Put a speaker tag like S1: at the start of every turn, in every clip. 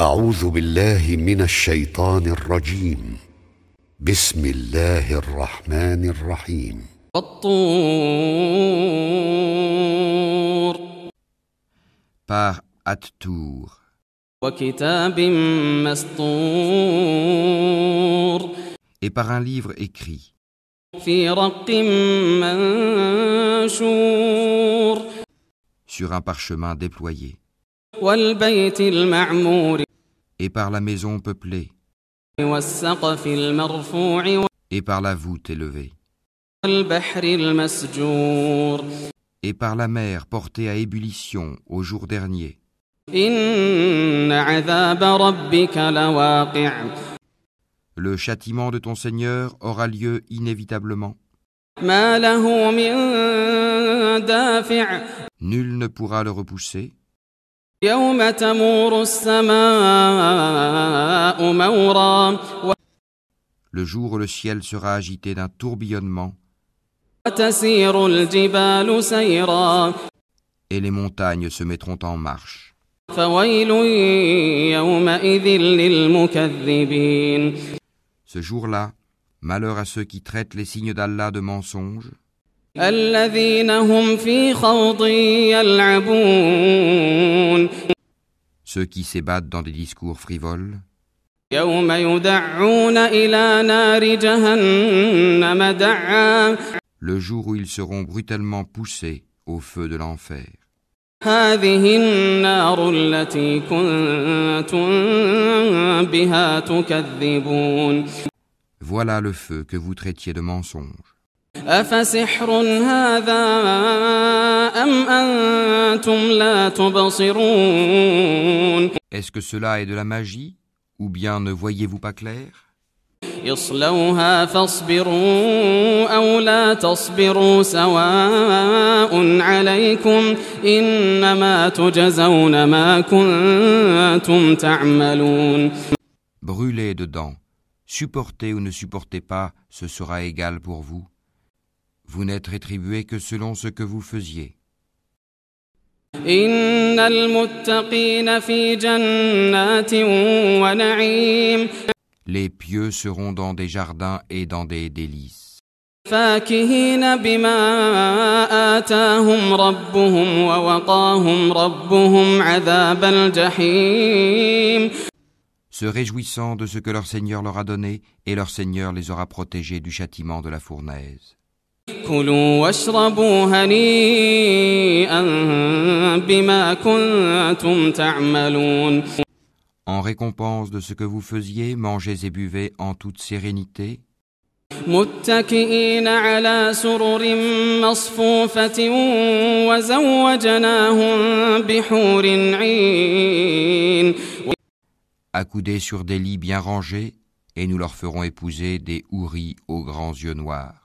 S1: أعوذ بالله من الشيطان الرجيم. بسم الله الرحمن الرحيم.
S2: والطور.
S3: Par At-Tour
S2: وكتاب مسطور.
S3: Et par un livre écrit.
S2: في رق منشور.
S3: Sur un parchemin déployé.
S2: والبيت المعمور.
S3: et par la maison peuplée, et par la voûte élevée, et par la mer portée à ébullition au jour dernier. Le châtiment de ton Seigneur aura lieu inévitablement. Nul ne pourra le repousser.
S2: يوم تمور السماء مورا
S3: le jour où le ciel sera agité d'un tourbillonnement
S2: وتسير الجبال سيرا
S3: et les montagnes se mettront en marche
S2: فويل يومئذ للمكذبين
S3: ce jour-là malheur à ceux qui traitent les signes d'Allah de mensonges
S2: الذين هم في خوض يلعبون
S3: ceux qui s'ébattent dans des discours frivoles
S2: يوم يدعون إلى نار جهنم دعا
S3: le jour où ils seront brutalement poussés au feu de l'enfer.
S2: هذه النار التي كنتم بها تكذبون
S3: Voilà le feu que vous traitiez de mensonge.
S2: أفسحر هذا أم أنتم لا تبصرون
S3: Est-ce que cela est de la magie Ou bien ne voyez-vous pas clair
S2: اصلوها فاصبروا أو لا تصبروا سواء عليكم إنما تجزون ما كنتم تعملون
S3: Brûlez dedans. Supportez ou ne supportez pas, ce sera égal pour vous. Vous n'êtes rétribué que selon ce que vous faisiez. Les pieux seront dans des jardins et dans des délices. se réjouissant de ce que leur Seigneur leur a donné, et leur Seigneur les aura protégés du châtiment de la fournaise.
S2: كلوا واشربوا هنيئا بما كنتم تعملون
S3: En récompense de ce que vous faisiez, mangez et buvez en toute sérénité,
S2: متكئين على سرر مصفوفة وزوجناهم بحور عين
S3: accoudés sur des lits bien rangés, et nous leur ferons épouser des houris aux grands yeux noirs.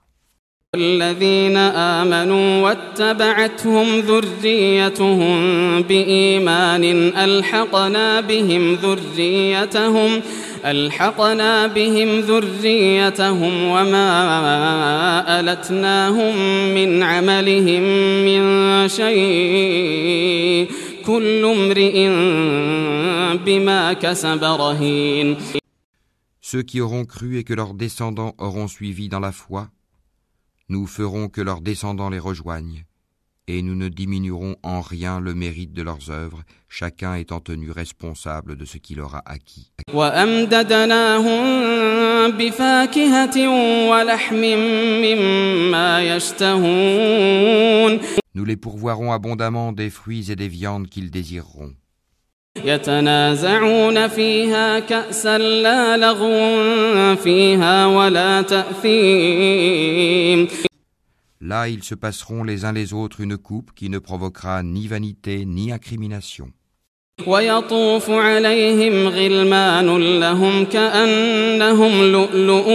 S2: الذين آمنوا واتبعتهم ذريتهم بإيمان ألحقنا بهم ذريتهم ألحقنا بهم ذريتهم وما ألتناهم من عملهم من شيء كل امرئ بما كسب رهين.
S3: Ceux qui auront cru et que leurs descendants auront suivi dans la foi, nous ferons que leurs descendants les rejoignent, et nous ne diminuerons en rien le mérite de leurs œuvres, chacun étant tenu responsable de ce qu'il aura acquis. Nous les pourvoirons abondamment des fruits et des viandes qu'ils désireront.
S2: يتنازعون فيها كأسا لا لغو فيها ولا تأثيم
S3: Là, ils se passeront les uns les autres une coupe qui ne provoquera ni vanité ni incrimination.
S2: ويطوف عليهم غلمان لهم كأنهم لؤلؤ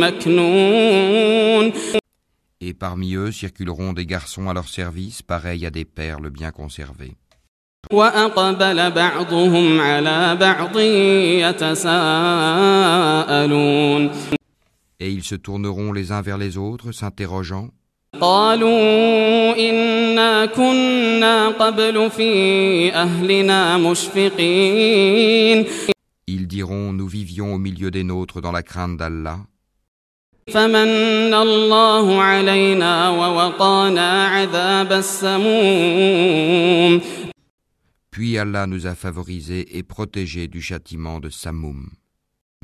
S2: مكنون
S3: Et parmi eux circuleront des garçons à leur service, pareils à des perles bien conservées.
S2: وأقبل بعضهم على بعض يتساءلون
S3: Et ils se tourneront les uns vers les autres, s'interrogeant
S2: قالوا إنا كنا قبل في أهلنا مشفقين
S3: Ils diront Nous vivions au milieu des nôtres dans la crainte d'Allah.
S2: فمن الله علينا ووقانا عذاب السموم
S3: Puis Allah nous a favorisés et protégés du châtiment de Samoum.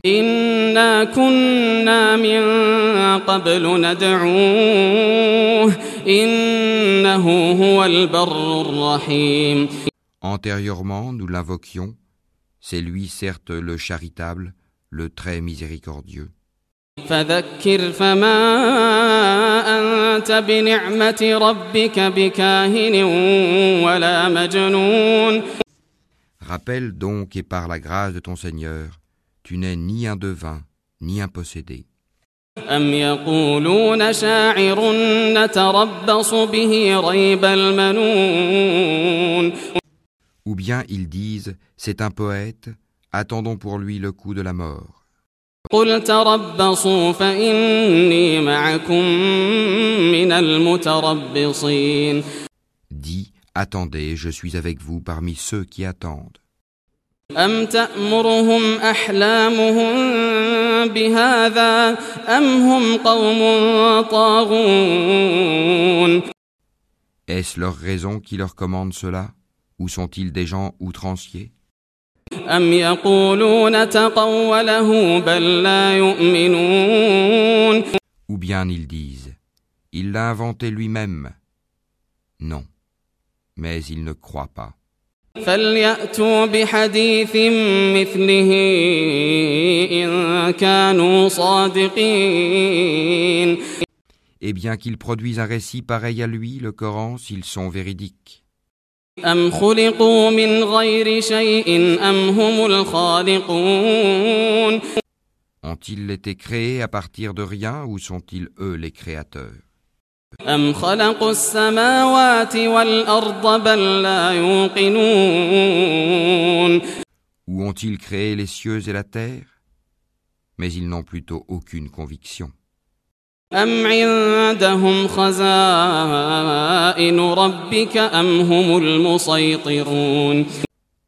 S2: إنا كنا من قبل ندعوه إنه هو البر الرحيم
S3: Antérieurement, nous l'invoquions. C'est lui, certes, le charitable, le très miséricordieux.
S2: فذكر فما أنت بنعمة ربك بكاهن ولا مجنون
S3: Rappelle donc et par la grâce de ton Seigneur, tu n'es ni un devin, ni un possédé.
S2: أم يقولون شاعر نتربص به ريب المنون
S3: Ou bien ils disent, c'est un poète, attendons pour lui le coup de la mort.
S2: قل تربصوا فإني معكم من المتربصين
S3: Dis, attendez, je suis avec vous parmi ceux qui attendent.
S2: أم تأمرهم أحلامهم بهذا أم هم قوم طاغون
S3: Est-ce leur raison qui leur commande cela Ou sont-ils des gens outranciers
S2: أم يقولون تقوله بل لا يؤمنون
S3: Ou bien ils disent, il l'a inventé lui-même Non, mais ils ne croient pas.
S2: فليأتوا بحديث مثله إن كانوا صادقين
S3: Et bien qu'ils produisent un récit pareil à lui, le Coran, s'ils sont véridiques.
S2: أم خلقوا من غير شيء أم هم الخالقون
S3: Ont-ils été créés à partir de rien ou sont-ils eux les créateurs
S2: أم خلقوا السماوات والأرض بل لا يوقنون
S3: Ou ont-ils créé les cieux et la terre Mais ils n'ont plutôt aucune conviction.
S2: أم عندهم خزائن ربك أم هم المسيطرون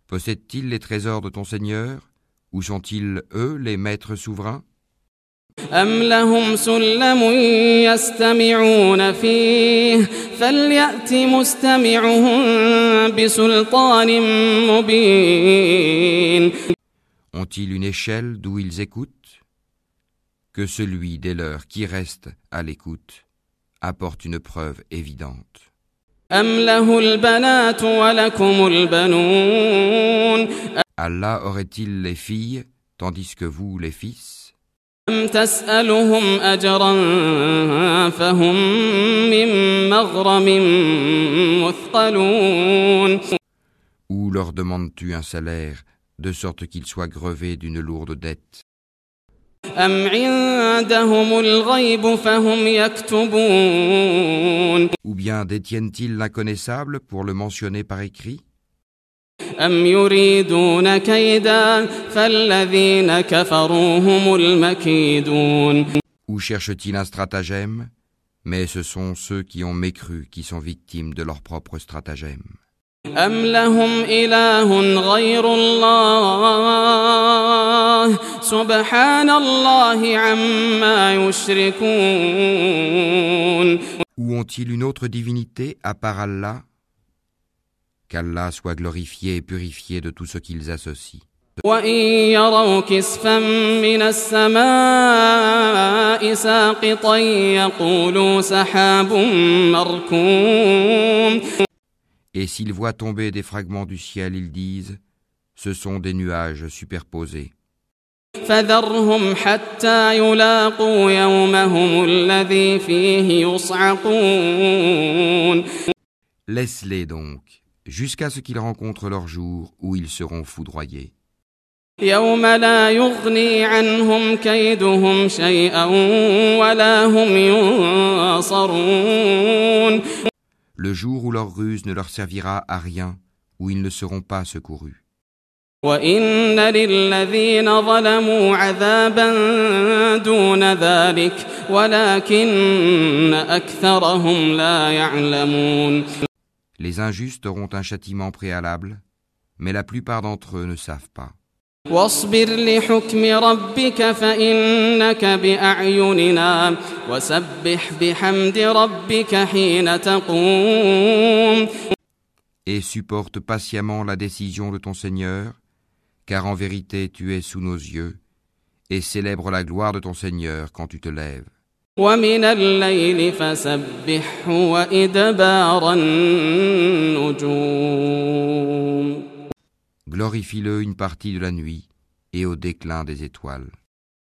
S3: Possèdent-ils les trésors de ton Seigneur Ou sont-ils eux les maîtres souverains
S2: أم لهم سلم يستمعون فيه فليأت مستمعهم بسلطان مبين
S3: Ont-ils une échelle d'où ils écoutent que celui des leurs qui reste à l'écoute apporte une preuve évidente. Allah aurait-il les filles tandis que vous les fils? Ou leur demandes-tu un salaire de sorte qu'ils soient grevés d'une lourde dette? Ou bien détiennent-ils l'inconnaissable pour le mentionner par écrit Ou cherchent-ils un stratagème Mais ce sont ceux qui ont mécru qui sont victimes de leur propre stratagème.
S2: الله سبحان الله عما يشركون
S3: Ou ont-ils une autre divinité à part Allah Qu'Allah soit glorifié et purifié de tout ce qu'ils associent.
S2: وإن يروا كسفا من السماء ساقطا يقولوا سحاب مركوم
S3: Et s'ils voient tomber des fragments du ciel, ils disent Ce sont des nuages superposés.
S2: فذرهم حتى يلاقوا يومهم الذي فيه يصعقون
S3: Laisse-les donc, jusqu'à ce qu'ils rencontrent leur jour où ils seront foudroyés.
S2: يوم لا يغني عنهم كيدهم شيئا ولا هم ينصرون
S3: Le jour où leur ruse ne leur servira à rien, où ils ne seront pas secourus.
S2: وإن للذين ظلموا عذابا دون ذلك ولكن أكثرهم لا يعلمون
S3: Les injustes auront un châtiment préalable, mais la plupart d'entre eux ne savent pas.
S2: واصبر لحكم ربك فإنك بأعيننا وسبح بحمد ربك حين تقوم
S3: Et supporte patiemment la décision de ton Seigneur, car en vérité tu es sous nos yeux, et célèbre la gloire de ton Seigneur quand tu te lèves. Glorifie-le une partie de la nuit et au déclin des étoiles.